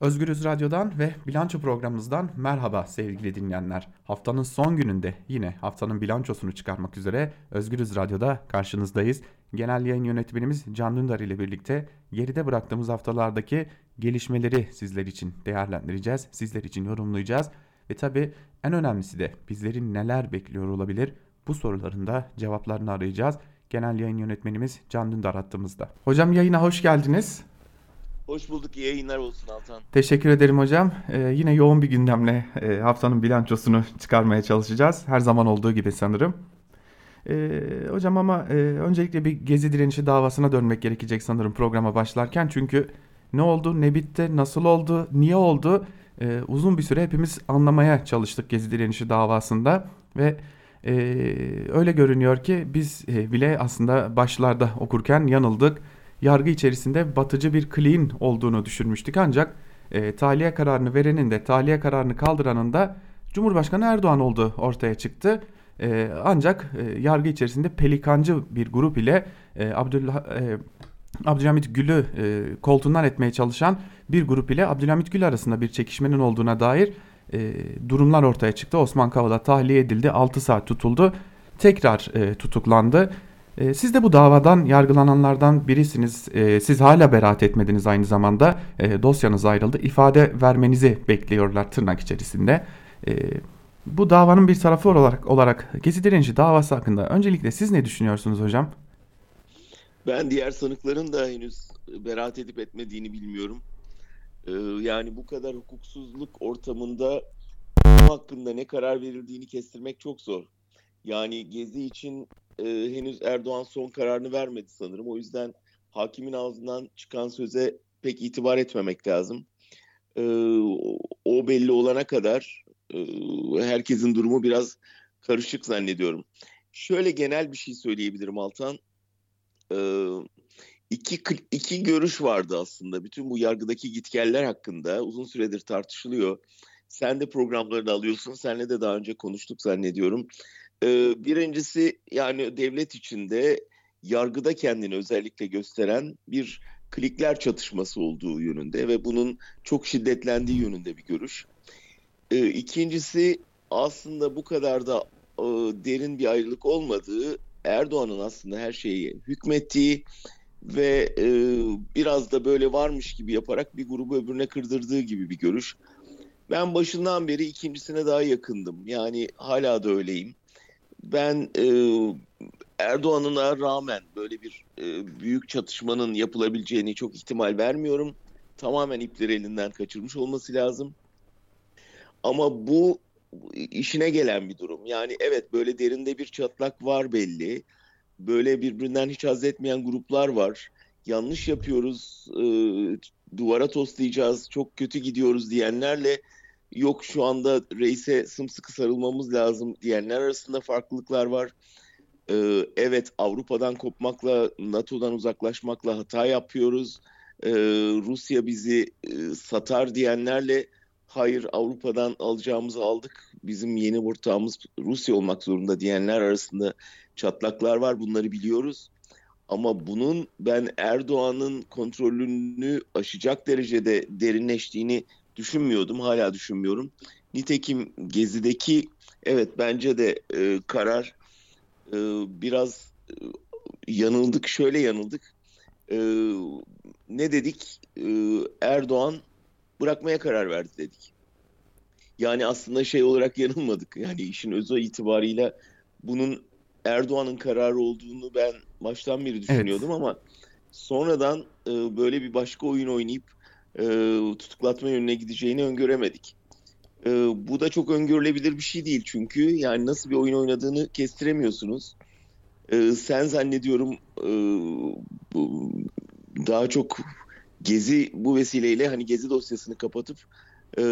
Özgürüz Radyo'dan ve bilanço programımızdan merhaba sevgili dinleyenler. Haftanın son gününde yine haftanın bilançosunu çıkarmak üzere Özgürüz Radyo'da karşınızdayız. Genel yayın yönetmenimiz Can Dündar ile birlikte geride bıraktığımız haftalardaki gelişmeleri sizler için değerlendireceğiz, sizler için yorumlayacağız. Ve tabi en önemlisi de bizlerin neler bekliyor olabilir bu soruların da cevaplarını arayacağız. Genel yayın yönetmenimiz Can Dündar hattımızda. Hocam yayına hoş geldiniz. Hoş bulduk. İyi yayınlar olsun Altan. Teşekkür ederim hocam. Ee, yine yoğun bir gündemle e, haftanın bilançosunu çıkarmaya çalışacağız. Her zaman olduğu gibi sanırım. Ee, hocam ama e, öncelikle bir gezi direnişi davasına dönmek gerekecek sanırım programa başlarken. Çünkü ne oldu, ne bitti, nasıl oldu, niye oldu? Ee, uzun bir süre hepimiz anlamaya çalıştık gezi direnişi davasında. Ve e, öyle görünüyor ki biz e, bile aslında başlarda okurken yanıldık yargı içerisinde batıcı bir clean olduğunu düşünmüştük ancak e, tahliye kararını verenin de tahliye kararını kaldıranın da Cumhurbaşkanı Erdoğan olduğu ortaya çıktı. E, ancak e, yargı içerisinde pelikancı bir grup ile e, Abdullah e, Abdülhamit Gül'ü e, koltuğundan etmeye çalışan bir grup ile Abdülhamit Gül arasında bir çekişmenin olduğuna dair e, durumlar ortaya çıktı. Osman Kavala tahliye edildi, 6 saat tutuldu, tekrar e, tutuklandı. E, siz de bu davadan yargılananlardan birisiniz. E, siz hala beraat etmediniz aynı zamanda. E, dosyanız ayrıldı. İfade vermenizi bekliyorlar tırnak içerisinde. Bu davanın bir tarafı olarak, olarak Gezi direnişi davası hakkında öncelikle siz ne düşünüyorsunuz hocam? Ben diğer sanıkların da henüz beraat edip etmediğini bilmiyorum. Yani bu kadar hukuksuzluk ortamında hakkında ne karar verildiğini kestirmek çok zor. Yani Gezi için e, henüz Erdoğan son kararını vermedi sanırım. O yüzden hakimin ağzından çıkan söze pek itibar etmemek lazım. E, o belli olana kadar e, herkesin durumu biraz karışık zannediyorum. Şöyle genel bir şey söyleyebilirim Altan. E, iki, iki görüş vardı aslında. Bütün bu yargıdaki gitgeller hakkında uzun süredir tartışılıyor. Sen de programlarını alıyorsun. Seninle de daha önce konuştuk zannediyorum. Ee, birincisi yani devlet içinde yargıda kendini özellikle gösteren bir klikler çatışması olduğu yönünde ve bunun çok şiddetlendiği yönünde bir görüş. Ee, ikincisi aslında bu kadar da e, derin bir ayrılık olmadığı Erdoğan'ın aslında her şeyi hükmettiği ve e, biraz da böyle varmış gibi yaparak bir grubu öbürüne kırdırdığı gibi bir görüş. Ben başından beri ikincisine daha yakındım. Yani hala da öyleyim ben e, Erdoğan'ına rağmen böyle bir e, büyük çatışmanın yapılabileceğini çok ihtimal vermiyorum. Tamamen ipleri elinden kaçırmış olması lazım. Ama bu işine gelen bir durum. Yani evet böyle derinde bir çatlak var belli. Böyle birbirinden hiç haz etmeyen gruplar var. Yanlış yapıyoruz, e, duvara toslayacağız, çok kötü gidiyoruz diyenlerle yok şu anda reise sımsıkı sarılmamız lazım diyenler arasında farklılıklar var. Ee, evet Avrupa'dan kopmakla, NATO'dan uzaklaşmakla hata yapıyoruz. Ee, Rusya bizi e, satar diyenlerle hayır Avrupa'dan alacağımızı aldık. Bizim yeni ortağımız Rusya olmak zorunda diyenler arasında çatlaklar var. Bunları biliyoruz. Ama bunun ben Erdoğan'ın kontrolünü aşacak derecede derinleştiğini düşünmüyordum, hala düşünmüyorum. Nitekim Gezi'deki evet bence de e, karar e, biraz e, yanıldık, şöyle yanıldık. E, ne dedik? E, Erdoğan bırakmaya karar verdi dedik. Yani aslında şey olarak yanılmadık. Yani işin özü itibarıyla bunun Erdoğan'ın kararı olduğunu ben baştan beri düşünüyordum evet. ama sonradan e, böyle bir başka oyun oynayıp e, tutuklatma yönüne gideceğini öngöremedik. E, bu da çok öngörülebilir bir şey değil çünkü yani nasıl bir oyun oynadığını kestiremiyorsunuz. E, sen zannediyorum e, bu, daha çok Gezi bu vesileyle hani Gezi dosyasını kapatıp e,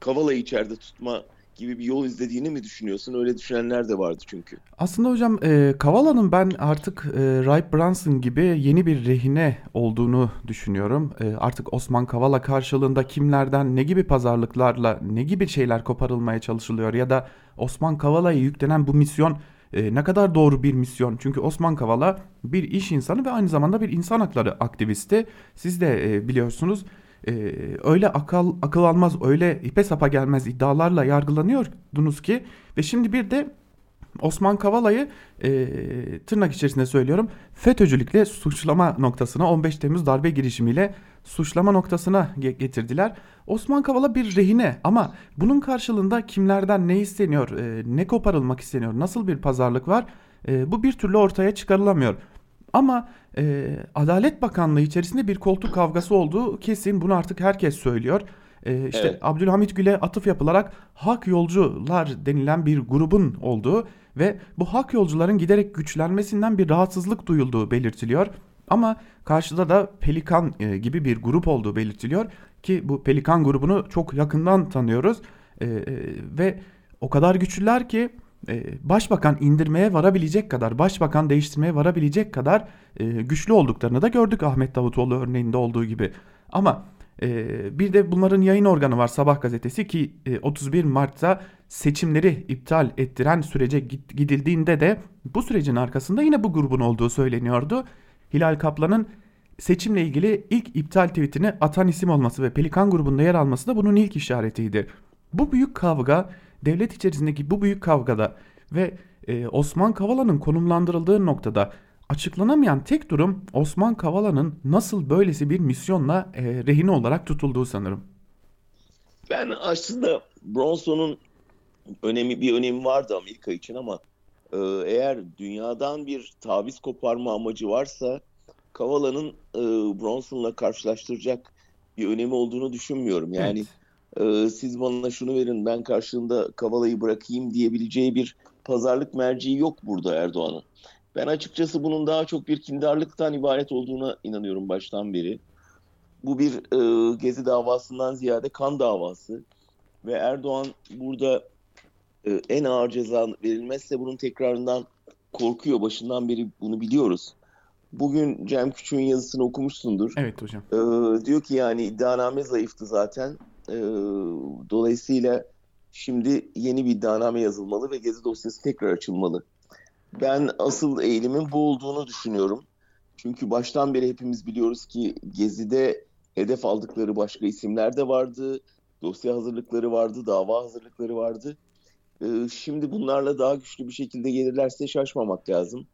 Kavala'yı içeride tutma gibi bir yol izlediğini mi düşünüyorsun? Öyle düşünenler de vardı çünkü. Aslında hocam e, Kavala'nın ben artık e, Ray Brunson gibi yeni bir rehine olduğunu düşünüyorum. E, artık Osman Kavala karşılığında kimlerden ne gibi pazarlıklarla ne gibi şeyler koparılmaya çalışılıyor ya da Osman Kavala'ya yüklenen bu misyon e, ne kadar doğru bir misyon? Çünkü Osman Kavala bir iş insanı ve aynı zamanda bir insan hakları aktivisti. Siz de e, biliyorsunuz e, öyle akıl akıl almaz, öyle ipe sapa gelmez iddialarla yargılanıyordunuz ki ve şimdi bir de Osman Kavala'yı e, tırnak içerisinde söylüyorum FETÖ'cülükle suçlama noktasına 15 Temmuz darbe girişimiyle suçlama noktasına getirdiler. Osman Kavala bir rehine ama bunun karşılığında kimlerden ne isteniyor, e, ne koparılmak isteniyor, nasıl bir pazarlık var e, bu bir türlü ortaya çıkarılamıyor. Ama e, Adalet Bakanlığı içerisinde bir koltuk kavgası olduğu kesin bunu artık herkes söylüyor. E, işte evet. Abdülhamit Gül'e atıf yapılarak hak yolcular denilen bir grubun olduğu ve bu hak yolcuların giderek güçlenmesinden bir rahatsızlık duyulduğu belirtiliyor. Ama karşıda da Pelikan e, gibi bir grup olduğu belirtiliyor ki bu Pelikan grubunu çok yakından tanıyoruz e, e, ve o kadar güçlüler ki başbakan indirmeye varabilecek kadar, başbakan değiştirmeye varabilecek kadar e, güçlü olduklarını da gördük Ahmet Davutoğlu örneğinde olduğu gibi. Ama e, bir de bunların yayın organı var Sabah gazetesi ki 31 Mart'ta seçimleri iptal ettiren sürece gidildiğinde de bu sürecin arkasında yine bu grubun olduğu söyleniyordu. Hilal Kaplan'ın seçimle ilgili ilk iptal tweetini atan isim olması ve Pelikan grubunda yer alması da bunun ilk işaretiydi. Bu büyük kavga devlet içerisindeki bu büyük kavgada ve e, Osman Kavala'nın konumlandırıldığı noktada açıklanamayan tek durum Osman Kavala'nın nasıl böylesi bir misyonla e, rehine olarak tutulduğu sanırım. Ben aslında Bronson'un önemi bir önemi vardı Amerika için ama e, eğer dünyadan bir taviz koparma amacı varsa Kavala'nın e, Bronson'la karşılaştıracak bir önemi olduğunu düşünmüyorum. Yani evet e, siz bana şunu verin ben karşılığında Kavala'yı bırakayım diyebileceği bir pazarlık merciği yok burada Erdoğan'ın. Ben açıkçası bunun daha çok bir kindarlıktan ibaret olduğuna inanıyorum baştan beri. Bu bir e, gezi davasından ziyade kan davası ve Erdoğan burada e, en ağır ceza verilmezse bunun tekrarından korkuyor. Başından beri bunu biliyoruz. Bugün Cem Küçük'ün yazısını okumuşsundur. Evet hocam. E, diyor ki yani iddianame zayıftı zaten. E, dolayısıyla şimdi yeni bir iddianame yazılmalı ve gezi dosyası tekrar açılmalı. Ben asıl eğilimin bu olduğunu düşünüyorum. Çünkü baştan beri hepimiz biliyoruz ki Gezi'de hedef aldıkları başka isimler de vardı. Dosya hazırlıkları vardı, dava hazırlıkları vardı. Ee, şimdi bunlarla daha güçlü bir şekilde gelirlerse şaşmamak lazım.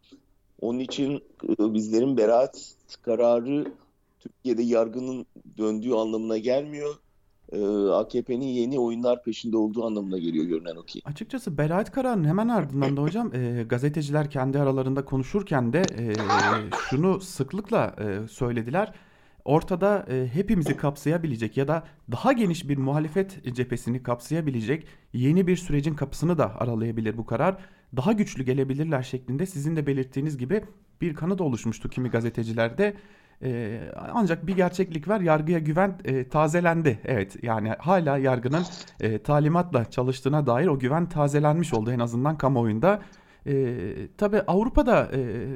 Onun için e, bizlerin beraat kararı Türkiye'de yargının döndüğü anlamına gelmiyor AKP'nin yeni oyunlar peşinde olduğu anlamına geliyor görünen o ki. Açıkçası beraat kararının hemen ardından da hocam e, gazeteciler kendi aralarında konuşurken de e, şunu sıklıkla e, söylediler. Ortada e, hepimizi kapsayabilecek ya da daha geniş bir muhalefet cephesini kapsayabilecek yeni bir sürecin kapısını da aralayabilir bu karar. Daha güçlü gelebilirler şeklinde sizin de belirttiğiniz gibi bir kanı da oluşmuştu kimi gazetecilerde. E, ancak bir gerçeklik var yargıya güven e, tazelendi. Evet yani hala yargının e, talimatla çalıştığına dair o güven tazelenmiş oldu en azından kamuoyunda. E, Tabi Avrupa'da e,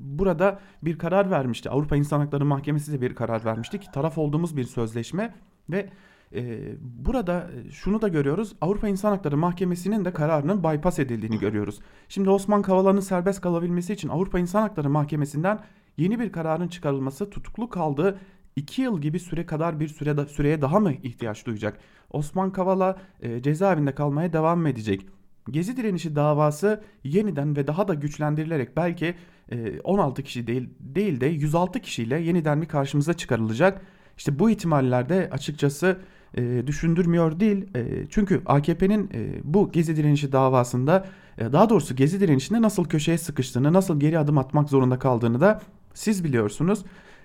burada bir karar vermişti. Avrupa İnsan Hakları Mahkemesi de bir karar vermişti ki taraf olduğumuz bir sözleşme ve e, burada şunu da görüyoruz. Avrupa İnsan Hakları Mahkemesi'nin de kararının bypass edildiğini görüyoruz. Şimdi Osman Kavala'nın serbest kalabilmesi için Avrupa İnsan Hakları Mahkemesi'nden yeni bir kararın çıkarılması tutuklu kaldığı 2 yıl gibi süre kadar bir süre süreye daha mı ihtiyaç duyacak? Osman Kavala e, cezaevinde kalmaya devam mı edecek? Gezi direnişi davası yeniden ve daha da güçlendirilerek belki e, 16 kişi değil, değil de 106 kişiyle yeniden bir karşımıza çıkarılacak. İşte bu ihtimallerde açıkçası e, düşündürmüyor değil. E, çünkü AKP'nin e, bu gezi direnişi davasında e, daha doğrusu gezi direnişinde nasıl köşeye sıkıştığını, nasıl geri adım atmak zorunda kaldığını da siz biliyorsunuz.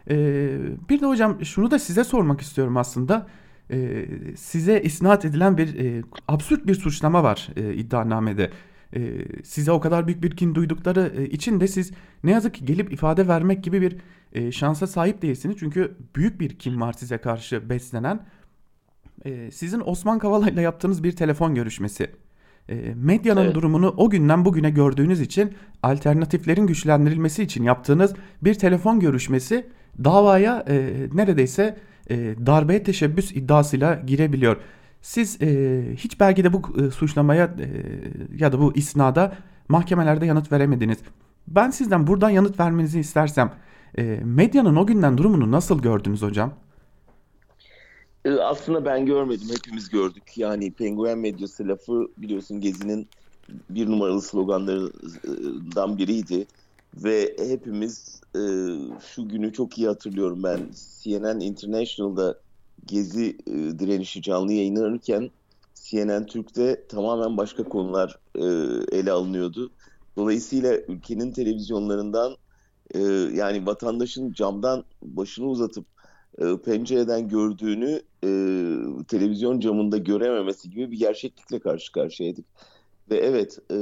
Ee, bir de hocam şunu da size sormak istiyorum aslında. Ee, size isnat edilen bir e, absürt bir suçlama var e, iddianamede. E, size o kadar büyük bir kin duydukları e, için de siz ne yazık ki gelip ifade vermek gibi bir e, şansa sahip değilsiniz. Çünkü büyük bir kim var size karşı beslenen. E, sizin Osman Kavala ile yaptığınız bir telefon görüşmesi e, medyanın evet. durumunu o günden bugüne gördüğünüz için alternatiflerin güçlendirilmesi için yaptığınız bir telefon görüşmesi davaya e, neredeyse e, darbeye teşebbüs iddiasıyla girebiliyor. Siz e, hiç belki de bu e, suçlamaya e, ya da bu isnada mahkemelerde yanıt veremediniz. Ben sizden buradan yanıt vermenizi istersem e, medyanın o günden durumunu nasıl gördünüz hocam? E, aslında ben görmedim, hepimiz gördük. Yani penguen medyası lafı biliyorsun Gezi'nin bir numaralı sloganlarından biriydi. Ve hepimiz e, şu günü çok iyi hatırlıyorum ben. CNN International'da Gezi e, direnişi canlı yayınlanırken CNN Türk'te tamamen başka konular e, ele alınıyordu. Dolayısıyla ülkenin televizyonlarından e, yani vatandaşın camdan başını uzatıp e, pencereden gördüğünü e, televizyon camında görememesi gibi bir gerçeklikle karşı karşıyaydık. Ve evet e,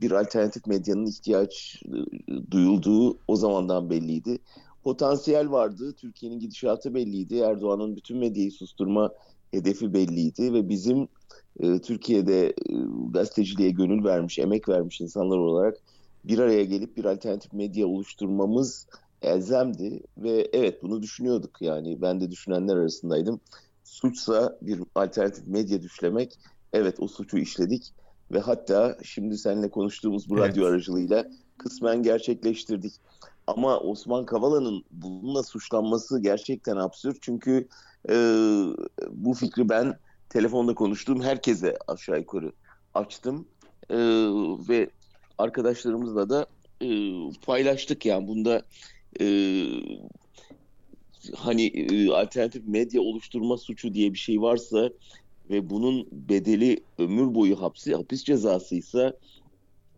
bir alternatif medyanın ihtiyaç e, duyulduğu o zamandan belliydi. Potansiyel vardı, Türkiye'nin gidişatı belliydi, Erdoğan'ın bütün medyayı susturma hedefi belliydi ve bizim e, Türkiye'de e, gazeteciliğe gönül vermiş, emek vermiş insanlar olarak bir araya gelip bir alternatif medya oluşturmamız elzemdi ve evet bunu düşünüyorduk yani ben de düşünenler arasındaydım. Suçsa bir alternatif medya düşlemek evet o suçu işledik ve hatta şimdi seninle konuştuğumuz bu evet. radyo aracılığıyla kısmen gerçekleştirdik. Ama Osman Kavala'nın bununla suçlanması gerçekten absürt çünkü e, bu fikri ben telefonda konuştuğum herkese aşağı yukarı açtım e, ve arkadaşlarımızla da e, paylaştık yani bunda e, hani e, alternatif medya oluşturma suçu diye bir şey varsa ve bunun bedeli ömür boyu hapsi hapis cezasıysa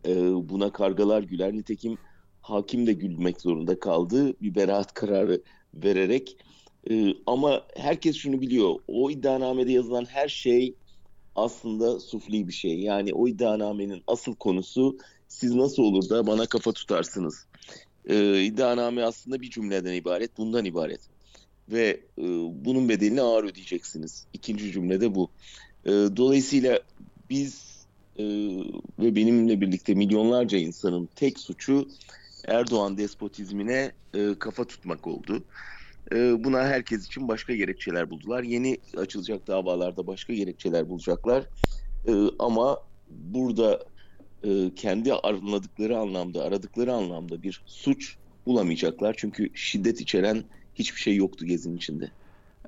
e, buna kargalar güler nitekim hakim de gülmek zorunda kaldı bir beraat kararı vererek. E, ama herkes şunu biliyor o iddianamede yazılan her şey aslında sufli bir şey. Yani o iddianamenin asıl konusu siz nasıl olur da bana kafa tutarsınız e, iddianame aslında bir cümleden ibaret, bundan ibaret. Ve e, bunun bedelini ağır ödeyeceksiniz. İkinci cümlede bu. E, dolayısıyla biz e, ve benimle birlikte milyonlarca insanın tek suçu Erdoğan despotizmine e, kafa tutmak oldu. E, buna herkes için başka gerekçeler buldular. Yeni açılacak davalarda başka gerekçeler bulacaklar. E, ama burada e, kendi araladıkları anlamda, aradıkları anlamda bir suç bulamayacaklar. Çünkü şiddet içeren hiçbir şey yoktu Gezi'nin içinde.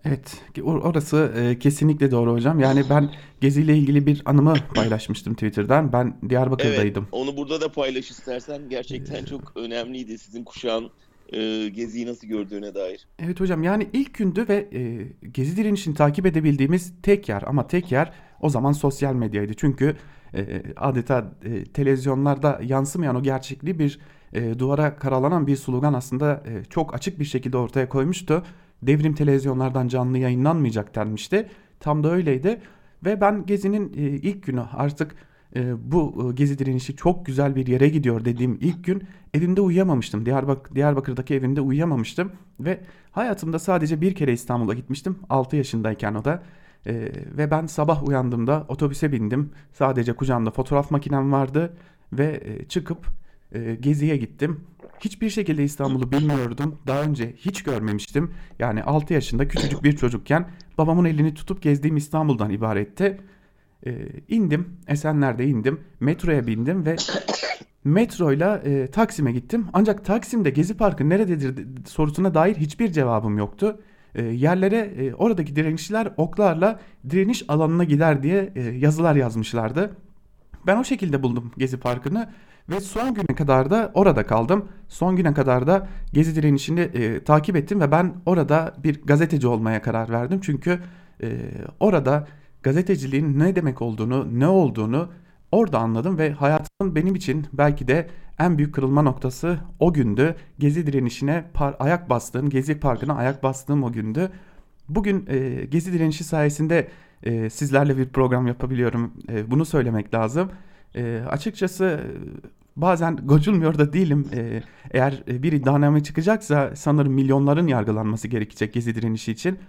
Evet, orası e, kesinlikle doğru hocam. Yani ben Gezi ile ilgili bir anımı paylaşmıştım Twitter'dan. Ben Diyarbakır'daydım. Evet, onu burada da paylaş istersen. Gerçekten çok önemliydi sizin kuşağın e, Gezi'yi nasıl gördüğüne dair. Evet hocam yani ilk gündü ve e, Gezi direnişini takip edebildiğimiz tek yer ama tek yer o zaman sosyal medyaydı. Çünkü e, adeta e, televizyonlarda yansımayan o gerçekliği bir e, duvara karalanan bir slogan aslında e, çok açık bir şekilde ortaya koymuştu. Devrim televizyonlardan canlı yayınlanmayacak denmişti. Tam da öyleydi. Ve ben Gezi'nin e, ilk günü artık e, bu e, Gezi direnişi çok güzel bir yere gidiyor dediğim ilk gün evimde uyuyamamıştım. Diyarbak Diyarbakır'daki evimde uyuyamamıştım. Ve hayatımda sadece bir kere İstanbul'a gitmiştim. 6 yaşındayken o da. Ee, ve ben sabah uyandığımda otobüse bindim. Sadece kucağımda fotoğraf makinem vardı ve e, çıkıp e, geziye gittim. Hiçbir şekilde İstanbul'u bilmiyordum. Daha önce hiç görmemiştim. Yani 6 yaşında küçücük bir çocukken babamın elini tutup gezdiğim İstanbul'dan ibaretti. E, indim, Esenler'de indim, metroya bindim ve metroyla e, Taksim'e gittim. Ancak Taksim'de Gezi Parkı nerededir sorusuna dair hiçbir cevabım yoktu e, yerlere e, oradaki direnişçiler oklarla direniş alanına gider diye e, yazılar yazmışlardı. Ben o şekilde buldum Gezi Parkı'nı ve son güne kadar da orada kaldım. Son güne kadar da Gezi direnişini e, takip ettim ve ben orada bir gazeteci olmaya karar verdim. Çünkü e, orada gazeteciliğin ne demek olduğunu, ne olduğunu orada anladım ve hayatımın benim için belki de en büyük kırılma noktası o gündü. Gezi direnişine par ayak bastığım, Gezi Parkı'na ayak bastığım o gündü. Bugün e, Gezi direnişi sayesinde e, sizlerle bir program yapabiliyorum. E, bunu söylemek lazım. E, açıkçası bazen gocunmuyor da değilim. E, eğer bir iddianame çıkacaksa sanırım milyonların yargılanması gerekecek Gezi direnişi için.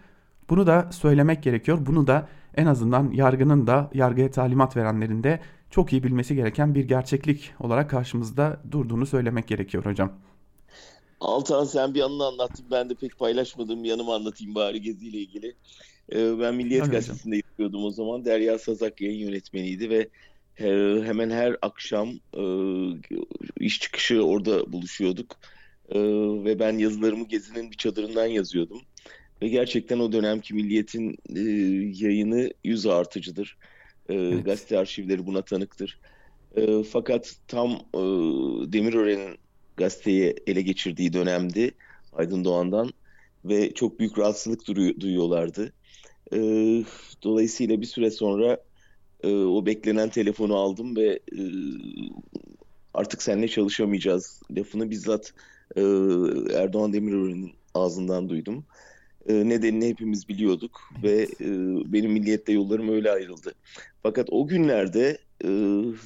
Bunu da söylemek gerekiyor. Bunu da en azından yargının da yargıya talimat verenlerin de çok iyi bilmesi gereken bir gerçeklik olarak karşımızda durduğunu söylemek gerekiyor hocam. Altan sen bir yanını anlattın. Ben de pek paylaşmadığım yanımı anlatayım bari Gezi ile ilgili. Ee, ben Milliyet Öyle Gazetesi'nde hocam. yapıyordum o zaman. Derya Sazak yayın yönetmeniydi ve e, hemen her akşam e, iş çıkışı orada buluşuyorduk. E, ve ben yazılarımı Gezi'nin bir çadırından yazıyordum. ve gerçekten o dönemki Milliyet'in e, yayını yüz artıcıdır. E, Evet. Gazete arşivleri buna tanıktır. E, fakat tam e, Demirören'in gazeteyi ele geçirdiği dönemdi Aydın Doğan'dan ve çok büyük rahatsızlık duyu- duyuyorlardı. E, dolayısıyla bir süre sonra e, o beklenen telefonu aldım ve e, artık seninle çalışamayacağız lafını bizzat e, Erdoğan Demirören'in ağzından duydum. E, nedenini hepimiz biliyorduk ve e, benim milliyetle yollarım öyle ayrıldı. Fakat o günlerde e,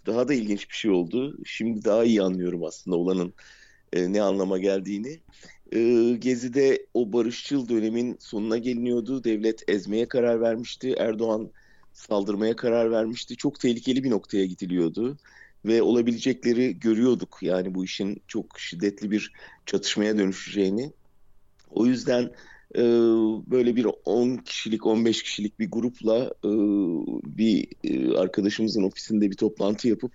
daha da ilginç bir şey oldu. Şimdi daha iyi anlıyorum aslında olanın ne anlama geldiğini. Gezi'de o barışçıl dönemin sonuna geliniyordu. Devlet ezmeye karar vermişti. Erdoğan saldırmaya karar vermişti. Çok tehlikeli bir noktaya gidiliyordu ve olabilecekleri görüyorduk. Yani bu işin çok şiddetli bir çatışmaya dönüşeceğini. O yüzden e, böyle bir 10 kişilik, 15 kişilik bir grupla e, bir e, arkadaşımızın ofisinde bir toplantı yapıp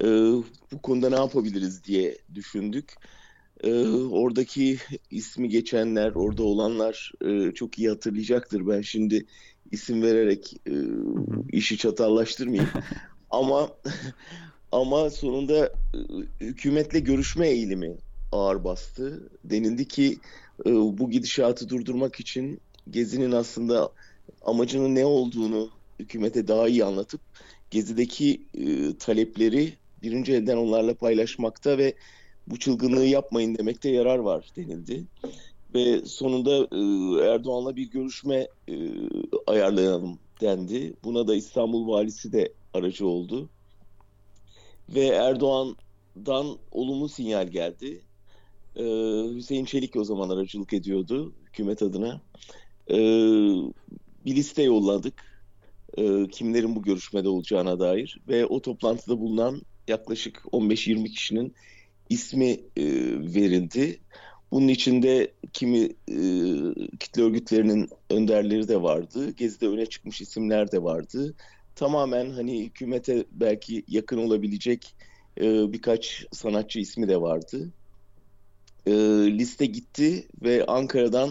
e, bu konuda ne yapabiliriz diye düşündük. E, oradaki ismi geçenler, orada olanlar e, çok iyi hatırlayacaktır. Ben şimdi isim vererek e, işi çatallaştırmayayım. Ama ama sonunda e, hükümetle görüşme eğilimi ağır bastı. Denildi ki e, bu gidişatı durdurmak için Gezi'nin aslında amacının ne olduğunu hükümete daha iyi anlatıp Gezi'deki e, talepleri birinci elden onlarla paylaşmakta ve bu çılgınlığı yapmayın demekte yarar var denildi. Ve sonunda e, Erdoğan'la bir görüşme e, ayarlayalım dendi. Buna da İstanbul valisi de aracı oldu. Ve Erdoğan'dan olumlu sinyal geldi. Ee, Hüseyin Çelik o zaman aracılık ediyordu hükümet adına. Ee, bir liste yolladık. Ee, kimlerin bu görüşmede olacağına dair. Ve o toplantıda bulunan yaklaşık 15-20 kişinin ismi e, verildi. Bunun içinde kimi e, kitle örgütlerinin önderleri de vardı. Gezi'de öne çıkmış isimler de vardı. Tamamen hani hükümete belki yakın olabilecek e, birkaç sanatçı ismi de vardı. E, liste gitti ve Ankara'dan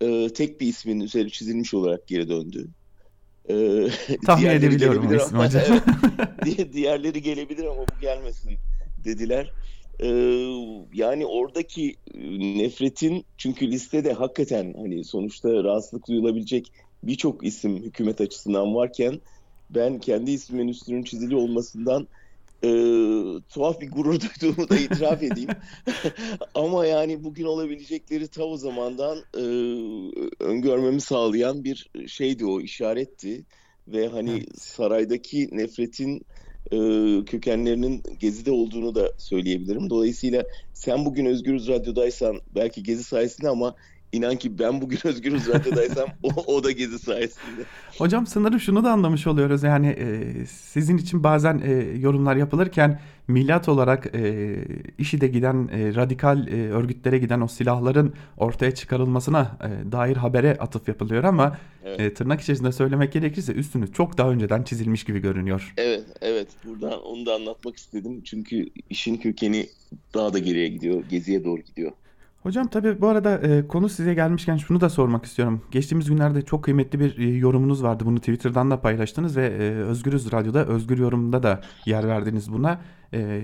e, tek bir ismin üzeri çizilmiş olarak geri döndü. E, Tahmin edebiliyorum gelebilir ama- hocam. Evet. Di- diğerleri gelebilir ama bu gelmesin dediler. Ee, yani oradaki e, nefretin çünkü listede hakikaten hani sonuçta rahatsızlık duyulabilecek birçok isim hükümet açısından varken ben kendi ismimin üstünün çizili olmasından e, tuhaf bir gurur duyduğumu da itiraf edeyim. Ama yani bugün olabilecekleri ta o zamandan e, öngörmemi sağlayan bir şeydi o işaretti ve hani Evet. saraydaki nefretin e, kökenlerinin Gezi'de olduğunu da söyleyebilirim. Dolayısıyla sen bugün Özgürüz Radyo'daysan belki Gezi sayesinde ama inan ki ben bugün Özgürüz Radyo'daysam o, o da Gezi sayesinde. Hocam sanırım şunu da anlamış oluyoruz yani e, sizin için bazen e, yorumlar yapılırken milat olarak e, IŞİD'e giden e, radikal e, örgütlere giden o silahların ortaya çıkarılmasına e, dair habere atıf yapılıyor ama Evet. e, tırnak içerisinde söylemek gerekirse üstünüz çok daha önceden çizilmiş gibi görünüyor. Evet, evet. Buradan onu da anlatmak istedim. Çünkü işin kökeni daha da geriye gidiyor. Geziye doğru gidiyor. Hocam tabii bu arada e, konu size gelmişken şunu da sormak istiyorum. Geçtiğimiz günlerde çok kıymetli bir e, yorumunuz vardı. Bunu Twitter'dan da paylaştınız ve e, Özgürüz Radyo'da, Özgür Yorum'da da yer verdiniz buna. E,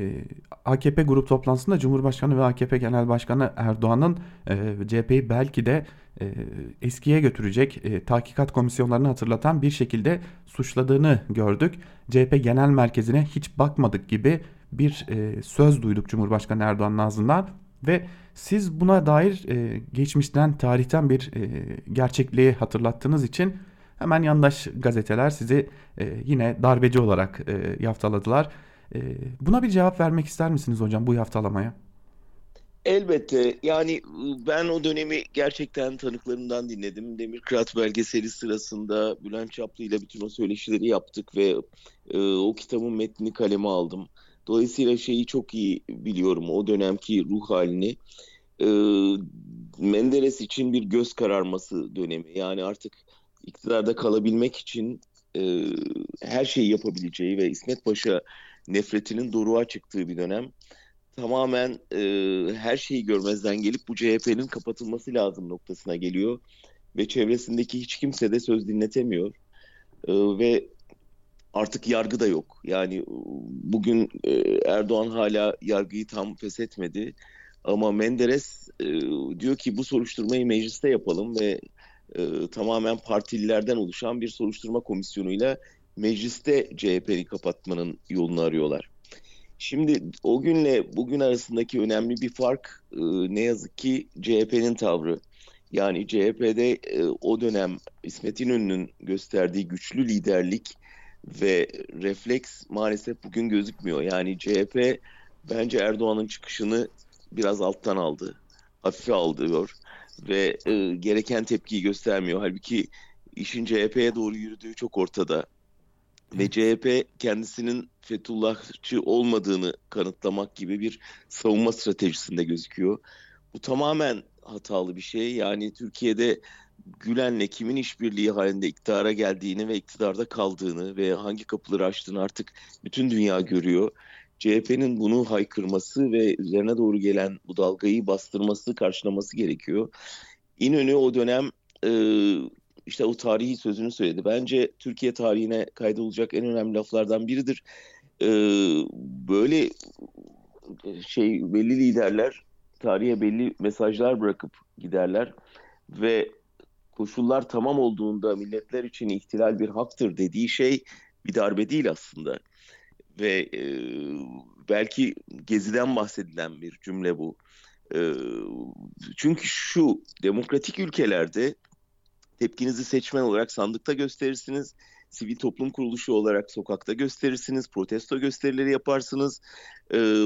AKP grup toplantısında Cumhurbaşkanı ve AKP Genel Başkanı Erdoğan'ın e, CHP'yi belki de e, eskiye götürecek e, tahkikat komisyonlarını hatırlatan bir şekilde suçladığını gördük. CHP Genel Merkezi'ne hiç bakmadık gibi bir e, söz duyduk Cumhurbaşkanı Erdoğan'ın ağzından ve siz buna dair e, geçmişten, tarihten bir e, gerçekliği hatırlattığınız için hemen yandaş gazeteler sizi e, yine darbeci olarak e, yaftaladılar. E, buna bir cevap vermek ister misiniz hocam bu yaftalamaya? Elbette. Yani ıı, ben o dönemi gerçekten tanıklarından dinledim. Demirkırat belgeseli sırasında Bülent Çaplı ile bütün o söyleşileri yaptık ve e, o kitabın metnini kaleme aldım. Dolayısıyla şeyi çok iyi biliyorum. O dönemki ruh halini. E, Menderes için bir göz kararması dönemi. Yani artık iktidarda kalabilmek için e, her şeyi yapabileceği ve İsmet Paşa nefretinin doruğa çıktığı bir dönem. Tamamen e, her şeyi görmezden gelip bu CHP'nin kapatılması lazım noktasına geliyor. ve çevresindeki hiç kimse de söz dinletemiyor. E, ve artık yargı da yok. Yani e, bugün e, Erdoğan hala yargıyı tam feshetmedi. Ama Menderes e, diyor ki bu soruşturmayı mecliste yapalım ve tamamen partililerden oluşan bir soruşturma komisyonuyla mecliste CHP'yi kapatmanın yolunu arıyorlar. Şimdi o günle bugün arasındaki önemli bir fark ne yazık ki CHP'nin tavrı. Yani CHP'de o dönem İsmet İnönü'nün gösterdiği güçlü liderlik ve refleks maalesef bugün gözükmüyor. Yani CHP bence Erdoğan'ın çıkışını biraz alttan aldı. Hafife alıyor ve e, gereken tepkiyi göstermiyor. Halbuki işin CHP'ye doğru yürüdüğü çok ortada. Ve CHP kendisinin Fethullahçı olmadığını kanıtlamak gibi bir savunma stratejisinde gözüküyor. Bu tamamen hatalı bir şey. Yani Türkiye'de Gülen'le kimin işbirliği halinde iktidara geldiğini ve iktidarda kaldığını ve hangi kapıları açtığını artık bütün dünya görüyor. CHP'nin bunu haykırması ve üzerine doğru gelen bu dalgayı bastırması, karşılaması gerekiyor. İnönü o dönem e, işte o tarihi sözünü söyledi. Bence Türkiye tarihine kaydolacak en önemli laflardan biridir. E, böyle şey belli liderler tarihe belli mesajlar bırakıp giderler ve koşullar tamam olduğunda milletler için ihtilal bir haktır dediği şey bir darbe değil aslında. Ve e, belki Gezi'den bahsedilen bir cümle bu. E, çünkü şu demokratik ülkelerde tepkinizi seçmen olarak sandıkta gösterirsiniz. Sivil toplum kuruluşu olarak sokakta gösterirsiniz, protesto gösterileri yaparsınız. Ee,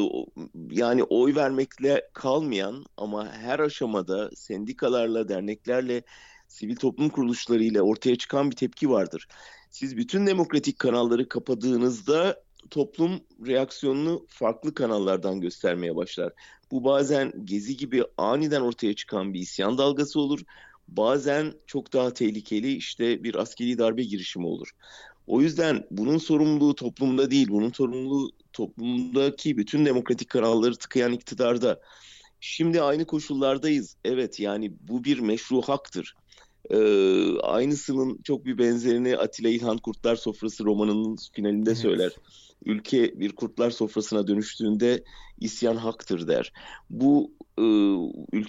yani oy vermekle kalmayan ama her aşamada sendikalarla, derneklerle sivil toplum kuruluşlarıyla ortaya çıkan bir tepki vardır. Siz bütün demokratik kanalları kapadığınızda toplum reaksiyonunu farklı kanallardan göstermeye başlar. Bu bazen gezi gibi aniden ortaya çıkan bir isyan dalgası olur. Bazen çok daha tehlikeli işte bir askeri darbe girişimi olur. O yüzden bunun sorumluluğu toplumda değil, bunun sorumluluğu toplumdaki bütün demokratik kanalları tıkayan iktidarda. Şimdi aynı koşullardayız. Evet yani bu bir meşru haktır. Ee, aynısının çok bir benzerini Atilla İlhan Kurtlar Sofrası romanının finalinde evet. söyler. Ülke bir kurtlar sofrasına dönüştüğünde isyan haktır der. Bu e,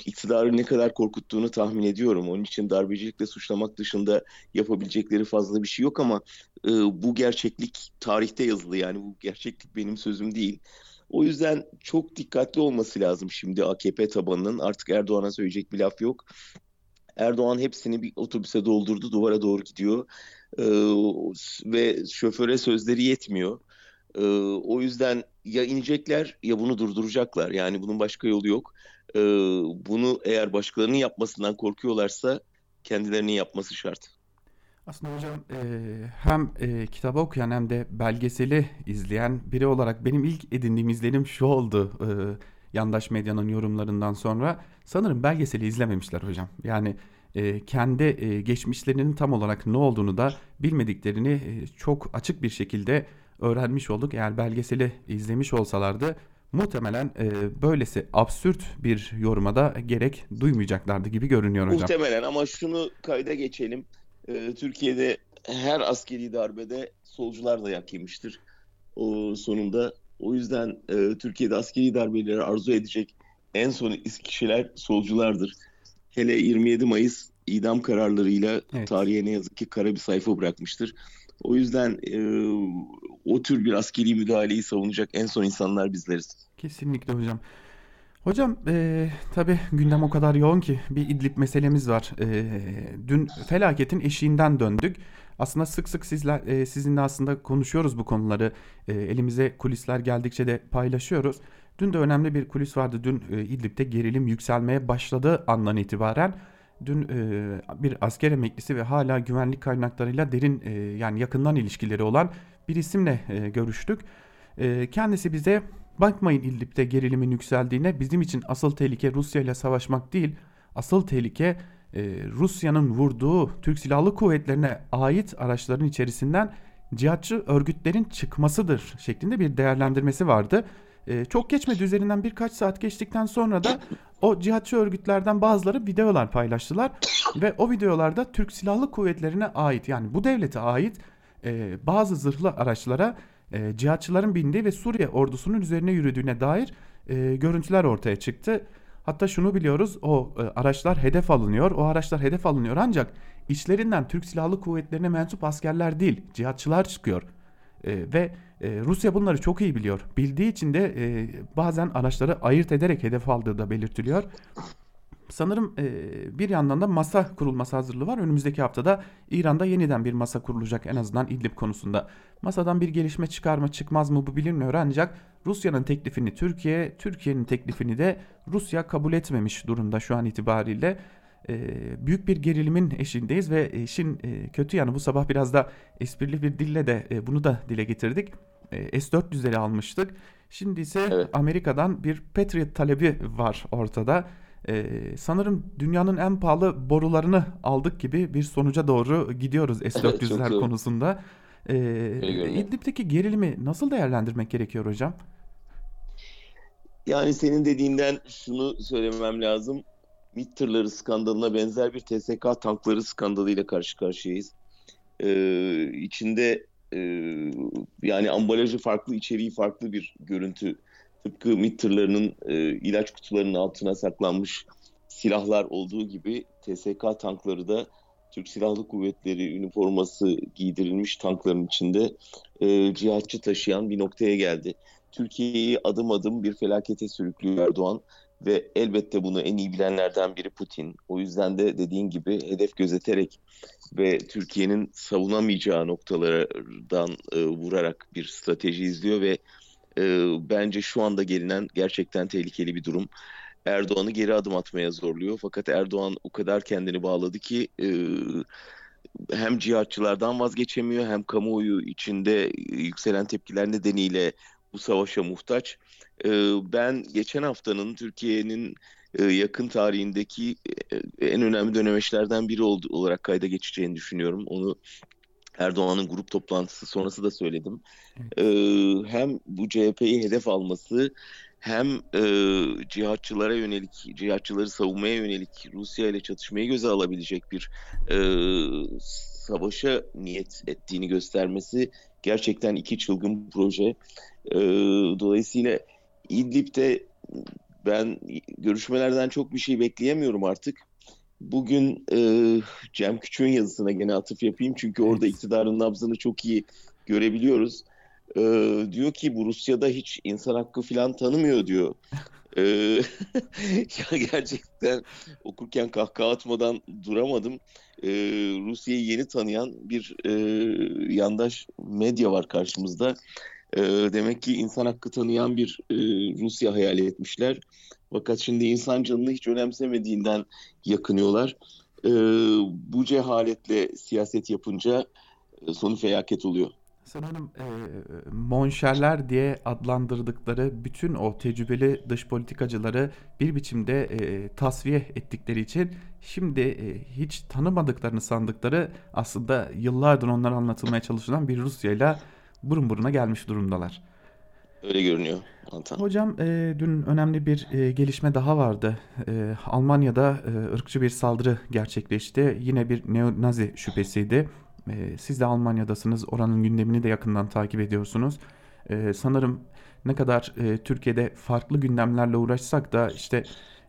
iktidarı ne kadar korkuttuğunu tahmin ediyorum. Onun için darbecilikle suçlamak dışında yapabilecekleri fazla bir şey yok ama e, bu gerçeklik tarihte yazılı yani bu gerçeklik benim sözüm değil. O yüzden çok dikkatli olması lazım şimdi AKP tabanının. Artık Erdoğan'a söyleyecek bir laf yok. Erdoğan hepsini bir otobüse doldurdu, duvara doğru gidiyor. Ee, ve şoföre sözleri yetmiyor. Ee, o yüzden ya inecekler ya bunu durduracaklar. Yani bunun başka yolu yok. Ee, bunu eğer başkalarının yapmasından korkuyorlarsa kendilerinin yapması şart. Aslında hocam e, hem e, kitabı okuyan hem de belgeseli izleyen biri olarak benim ilk edindiğim izlenim şu oldu. E, yandaş medyanın yorumlarından sonra sanırım belgeseli izlememişler hocam. Yani e, kendi e, geçmişlerinin tam olarak ne olduğunu da bilmediklerini e, çok açık bir şekilde öğrenmiş olduk. Eğer belgeseli izlemiş olsalardı muhtemelen e, böylesi absürt bir yoruma da gerek duymayacaklardı gibi görünüyor hocam. Muhtemelen ama şunu kayda geçelim. E, Türkiye'de her askeri darbede solcular da yak yemiştir. O sonunda o yüzden e, Türkiye'de askeri darbeleri arzu edecek en son kişiler solculardır. Hele 27 Mayıs idam kararlarıyla evet. tarihe ne yazık ki kara bir sayfa bırakmıştır. O yüzden e, o tür bir askeri müdahaleyi savunacak en son insanlar bizleriz. Kesinlikle hocam. Hocam e, tabi gündem o kadar yoğun ki bir İdlib meselemiz var. E, dün felaketin eşiğinden döndük. Aslında sık sık sizler e, sizinle aslında konuşuyoruz bu konuları. E, elimize kulisler geldikçe de paylaşıyoruz. Dün de önemli bir kulis vardı. Dün e, İdlib'de gerilim yükselmeye başladığı andan itibaren dün e, bir asker emeklisi ve hala güvenlik kaynaklarıyla derin e, yani yakından ilişkileri olan bir isimle e, görüştük. E, kendisi bize bakmayın İdlib'de gerilimin yükseldiğine bizim için asıl tehlike Rusya ile savaşmak değil asıl tehlike e, Rusya'nın vurduğu Türk Silahlı Kuvvetlerine ait araçların içerisinden cihatçı örgütlerin çıkmasıdır şeklinde bir değerlendirmesi vardı. E, çok geçmedi üzerinden birkaç saat geçtikten sonra da O cihatçı örgütlerden bazıları videolar paylaştılar ve o videolarda Türk Silahlı Kuvvetleri'ne ait yani bu devlete ait e, bazı zırhlı araçlara e, cihatçıların bindiği ve Suriye ordusunun üzerine yürüdüğüne dair e, görüntüler ortaya çıktı. Hatta şunu biliyoruz o e, araçlar hedef alınıyor. O araçlar hedef alınıyor ancak içlerinden Türk Silahlı Kuvvetleri'ne mensup askerler değil cihatçılar çıkıyor. E, ve e, Rusya bunları çok iyi biliyor. Bildiği için de e, bazen araçları ayırt ederek hedef aldığı da belirtiliyor. Sanırım e, bir yandan da masa kurulması hazırlığı var. Önümüzdeki haftada İran'da yeniden bir masa kurulacak en azından İdlib konusunda. Masadan bir gelişme çıkar mı çıkmaz mı bu bilinmiyor ancak Rusya'nın teklifini Türkiye, Türkiye'nin teklifini de Rusya kabul etmemiş durumda şu an itibariyle. E, büyük bir gerilimin eşindeyiz ve işin e, kötü yanı bu sabah biraz da esprili bir dille de e, bunu da dile getirdik. E, S-400'leri almıştık. Şimdi ise Evet. Amerika'dan bir Patriot talebi var ortada. Ee, sanırım dünyanın en pahalı borularını aldık gibi bir sonuca doğru gidiyoruz çok S-400'ler doğru. konusunda. Ee. İdlib'deki gerilimi nasıl değerlendirmek gerekiyor hocam? Yani senin dediğinden şunu söylemem lazım. MİT tırları skandalına benzer bir TSK tankları skandalıyla karşı karşıyayız. Ee, içinde e, yani ambalajı farklı, içeriği farklı bir görüntü. Tıpkı MİT tırlarının e, ilaç kutularının altına saklanmış silahlar olduğu gibi TSK tankları da Türk Silahlı Kuvvetleri üniforması giydirilmiş tankların içinde e, cihatçı taşıyan bir noktaya geldi. Türkiye'yi adım adım bir felakete sürüklüyor Erdoğan ve elbette bunu en iyi bilenlerden biri Putin. O yüzden de dediğin gibi hedef gözeterek ve Türkiye'nin savunamayacağı noktalardan e, vurarak bir strateji izliyor ve e, bence şu anda gelinen gerçekten tehlikeli bir durum. Erdoğan'ı geri adım atmaya zorluyor. Fakat Erdoğan o kadar kendini bağladı ki e, hem cihatçılardan vazgeçemiyor hem kamuoyu içinde yükselen tepkiler nedeniyle bu savaşa muhtaç. E, ben geçen haftanın Türkiye'nin e, yakın tarihindeki e, en önemli dönemeçlerden biri olarak kayda geçeceğini düşünüyorum. Onu Erdoğan'ın grup toplantısı sonrası da söyledim. Evet. E, hem bu CHP'yi hedef alması hem e, cihatçılara yönelik, cihatçıları savunmaya yönelik Rusya ile çatışmayı göze alabilecek bir e, savaşa niyet ettiğini göstermesi gerçekten iki çılgın proje. E, dolayısıyla İdlib'de ben görüşmelerden çok bir şey bekleyemiyorum artık. Bugün e, Cem Küçük'ün yazısına gene atıf yapayım çünkü orada Evet. iktidarın nabzını çok iyi görebiliyoruz. E, diyor ki bu Rusya'da hiç insan hakkı falan tanımıyor diyor. E, ya gerçekten okurken kahkaha atmadan duramadım. E, Rusya'yı yeni tanıyan bir e, yandaş medya var karşımızda. E, demek ki insan hakkı tanıyan bir e, Rusya hayal etmişler. Fakat şimdi insan canını hiç önemsemediğinden yakınıyorlar. E, bu cehaletle siyaset yapınca e, sonu felaket oluyor. Sanırım e, monşerler diye adlandırdıkları bütün o tecrübeli dış politikacıları bir biçimde e, tasfiye ettikleri için şimdi e, hiç tanımadıklarını sandıkları aslında yıllardır onlara anlatılmaya çalışılan bir Rusya'yla burun buruna gelmiş durumdalar. Öyle görünüyor Antan. Hocam e, dün önemli bir e, gelişme daha vardı. E, Almanya'da e, ırkçı bir saldırı gerçekleşti. Yine bir neo-Nazi şüphesiydi. E, siz de Almanya'dasınız. Oranın gündemini de yakından takip ediyorsunuz. E, sanırım ne kadar e, Türkiye'de farklı gündemlerle uğraşsak da işte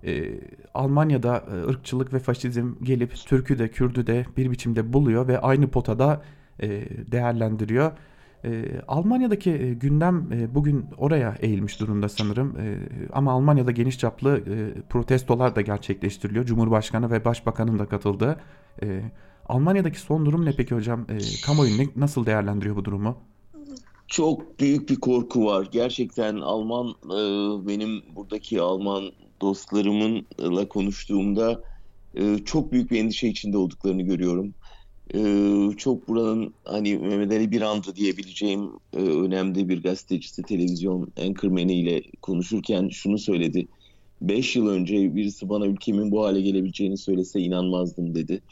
e, Almanya'da e, ırkçılık ve faşizm gelip Türk'ü de Kürt'ü de bir biçimde buluyor ve aynı potada e, değerlendiriyor. E, Almanya'daki gündem e, bugün oraya eğilmiş durumda sanırım. E, ama Almanya'da geniş çaplı e, protestolar da gerçekleştiriliyor. Cumhurbaşkanı ve Başbakanın da katıldığı. E, Almanya'daki son durum ne peki hocam? E, kamuoyu ne- nasıl değerlendiriyor bu durumu? Çok büyük bir korku var. Gerçekten Alman e, benim buradaki Alman dostlarımınla konuştuğumda e, çok büyük bir endişe içinde olduklarını görüyorum. E, çok buranın hani Mehmet Ali Birand'ı diyebileceğim e, önemli bir gazetecisi, televizyon anchorman'i ile konuşurken şunu söyledi. 5 yıl önce birisi bana ülkemin bu hale gelebileceğini söylese inanmazdım dedi.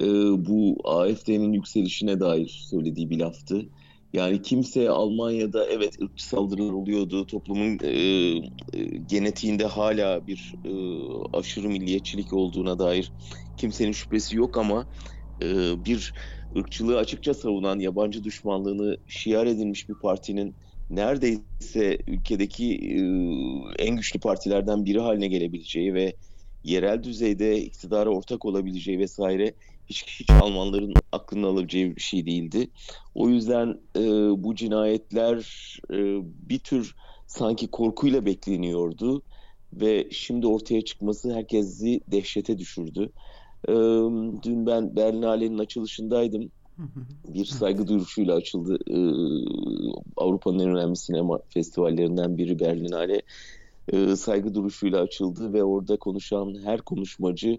E, bu AfD'nin yükselişine dair söylediği bir laftı. Yani kimse Almanya'da evet ırkçı saldırılar oluyordu. Toplumun e, e, genetiğinde hala bir e, aşırı milliyetçilik olduğuna dair kimsenin şüphesi yok ama e, bir ırkçılığı açıkça savunan, yabancı düşmanlığını şiar edilmiş bir partinin neredeyse ülkedeki e, en güçlü partilerden biri haline gelebileceği ve yerel düzeyde iktidara ortak olabileceği vesaire hiç, hiç Almanların aklına alabileceği bir şey değildi. O yüzden e, bu cinayetler e, bir tür sanki korkuyla bekleniyordu ve şimdi ortaya çıkması herkesi dehşete düşürdü. E, dün ben Berlinale'nin açılışındaydım. Bir saygı duruşuyla açıldı. E, Avrupa'nın en önemli sinema festivallerinden biri Berlinale. E, saygı duruşuyla açıldı ve orada konuşan her konuşmacı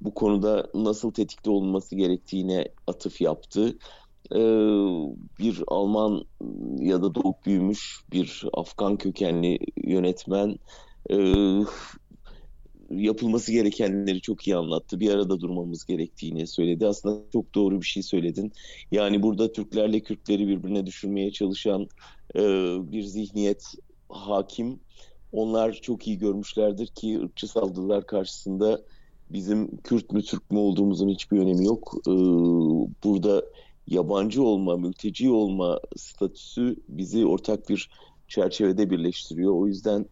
bu konuda nasıl tetikte olması gerektiğine atıf yaptı. Ee, bir Alman ya da doğup büyümüş bir Afgan kökenli yönetmen e, yapılması gerekenleri çok iyi anlattı. Bir arada durmamız gerektiğini söyledi. Aslında çok doğru bir şey söyledin. Yani burada Türklerle Kürtleri birbirine düşürmeye çalışan e, bir zihniyet hakim. Onlar çok iyi görmüşlerdir ki ırkçı saldırılar karşısında bizim Kürt mü Türk mü olduğumuzun hiçbir önemi yok. Ee, burada yabancı olma, mülteci olma statüsü bizi ortak bir çerçevede birleştiriyor. O yüzden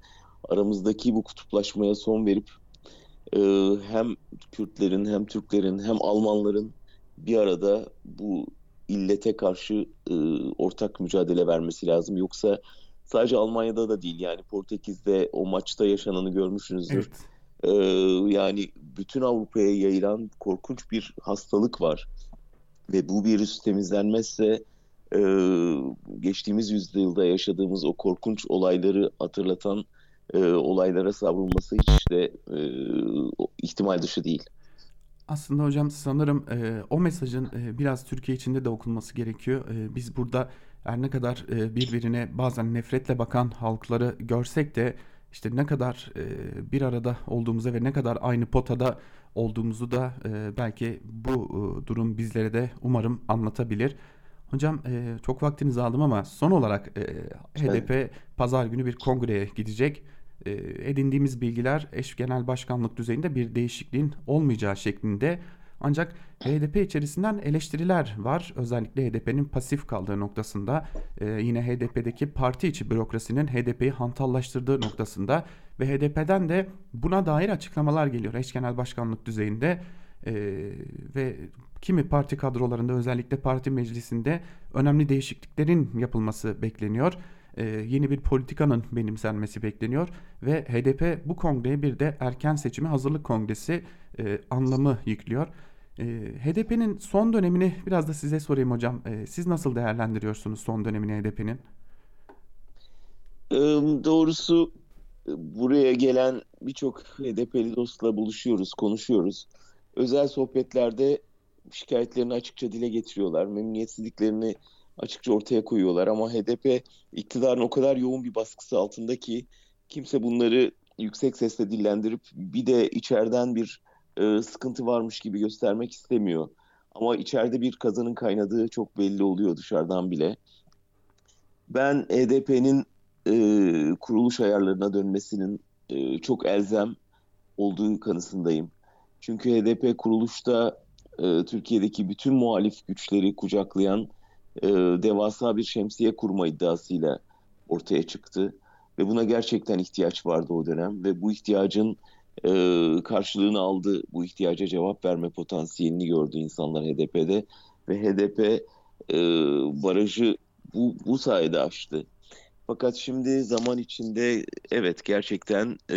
aramızdaki bu kutuplaşmaya son verip e, hem Kürtlerin hem Türklerin hem Almanların bir arada bu illete karşı e, ortak mücadele vermesi lazım. Yoksa sadece Almanya'da da değil yani Portekiz'de o maçta yaşananı görmüşsünüzdür. Evet e, yani bütün Avrupa'ya yayılan korkunç bir hastalık var. Ve bu virüs temizlenmezse e, geçtiğimiz yüzyılda yaşadığımız o korkunç olayları hatırlatan e, olaylara savrulması hiç de e, ihtimal dışı değil. Aslında hocam sanırım e, o mesajın e, biraz Türkiye içinde de okunması gerekiyor. E, biz burada her ne kadar e, birbirine bazen nefretle bakan halkları görsek de işte ne kadar e, bir arada olduğumuza ve ne kadar aynı potada olduğumuzu da e, belki bu e, durum bizlere de umarım anlatabilir. Hocam e, çok vaktinizi aldım ama son olarak e, HDP pazar günü bir kongreye gidecek. E, edindiğimiz bilgiler eş genel başkanlık düzeyinde bir değişikliğin olmayacağı şeklinde ancak HDP içerisinden eleştiriler var. Özellikle HDP'nin pasif kaldığı noktasında. Ee, yine HDP'deki parti içi bürokrasinin HDP'yi hantallaştırdığı noktasında ve HDP'den de buna dair açıklamalar geliyor eş genel başkanlık düzeyinde. Ee, ve kimi parti kadrolarında özellikle parti meclisinde önemli değişikliklerin yapılması bekleniyor. Ee, yeni bir politikanın benimsenmesi bekleniyor ve HDP bu kongreye bir de erken seçimi hazırlık kongresi e, anlamı yüklüyor. E, HDP'nin son dönemini biraz da size sorayım hocam. E, siz nasıl değerlendiriyorsunuz son dönemini HDP'nin? E, doğrusu buraya gelen birçok HDP'li dostla buluşuyoruz, konuşuyoruz. Özel sohbetlerde şikayetlerini açıkça dile getiriyorlar. Memnuniyetsizliklerini açıkça ortaya koyuyorlar ama HDP iktidarın o kadar yoğun bir baskısı altında ki kimse bunları yüksek sesle dillendirip bir de içeriden bir e, sıkıntı varmış gibi göstermek istemiyor. Ama içeride bir kazanın kaynadığı çok belli oluyor dışarıdan bile. Ben HDP'nin e, kuruluş ayarlarına dönmesinin e, çok elzem olduğu kanısındayım. Çünkü HDP kuruluşta e, Türkiye'deki bütün muhalif güçleri kucaklayan e, devasa bir şemsiye kurma iddiasıyla ortaya çıktı. Ve buna gerçekten ihtiyaç vardı o dönem ve bu ihtiyacın e, karşılığını aldı. Bu ihtiyaca cevap verme potansiyelini gördü insanlar HDP'de ve HDP e, barajı bu, bu sayede aştı. Fakat şimdi zaman içinde evet gerçekten e,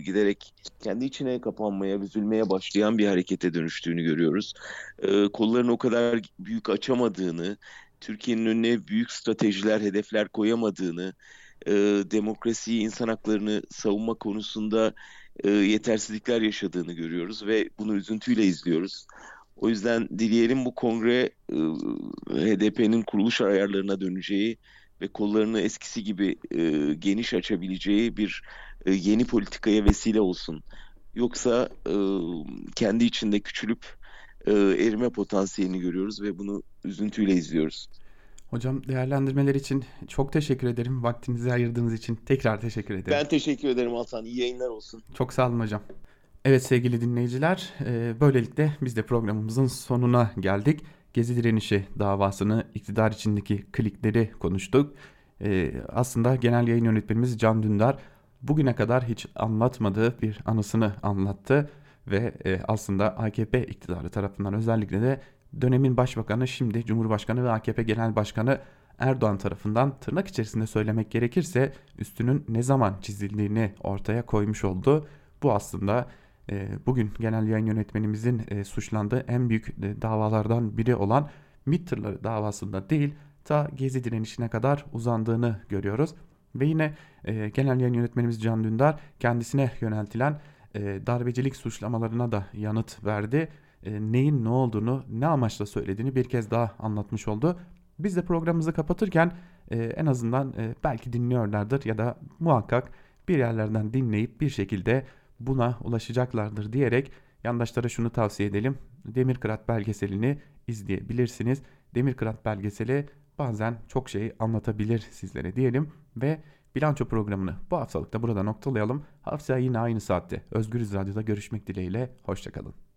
giderek kendi içine kapanmaya, üzülmeye başlayan bir harekete dönüştüğünü görüyoruz. E, kollarını o kadar büyük açamadığını, Türkiye'nin önüne büyük stratejiler, hedefler koyamadığını, e, demokrasiyi, insan haklarını savunma konusunda e, yetersizlikler yaşadığını görüyoruz ve bunu üzüntüyle izliyoruz. O yüzden dileyelim bu kongre e, HDP'nin kuruluş ayarlarına döneceği ve kollarını eskisi gibi e, geniş açabileceği bir e, yeni politikaya vesile olsun. Yoksa e, kendi içinde küçülüp e, erime potansiyelini görüyoruz ve bunu üzüntüyle izliyoruz. Hocam değerlendirmeler için çok teşekkür ederim. Vaktinizi ayırdığınız için tekrar teşekkür ederim. Ben teşekkür ederim Altan. İyi yayınlar olsun. Çok sağ olun hocam. Evet sevgili dinleyiciler, e, böylelikle biz de programımızın sonuna geldik. Gezi direnişi davasını, iktidar içindeki klikleri konuştuk. E, aslında genel yayın yönetmenimiz Can Dündar bugüne kadar hiç anlatmadığı bir anısını anlattı. Ve e, aslında AKP iktidarı tarafından özellikle de dönemin başbakanı şimdi Cumhurbaşkanı ve AKP Genel Başkanı Erdoğan tarafından tırnak içerisinde söylemek gerekirse üstünün ne zaman çizildiğini ortaya koymuş oldu. Bu aslında bugün genel yayın yönetmenimizin e, suçlandığı en büyük e, davalardan biri olan MİT tırları davasında değil ta Gezi direnişine kadar uzandığını görüyoruz. Ve yine e, genel yayın yönetmenimiz Can Dündar kendisine yöneltilen darbecilik suçlamalarına da yanıt verdi. Neyin ne olduğunu, ne amaçla söylediğini bir kez daha anlatmış oldu. Biz de programımızı kapatırken en azından belki dinliyorlardır ya da muhakkak bir yerlerden dinleyip bir şekilde buna ulaşacaklardır diyerek yandaşlara şunu tavsiye edelim. Demir Kırat belgeselini izleyebilirsiniz. Demir Kırat belgeseli bazen çok şey anlatabilir sizlere diyelim ve bilanço programını bu haftalıkta burada noktalayalım. Haftaya yine aynı saatte Özgürüz Radyo'da görüşmek dileğiyle. Hoşçakalın.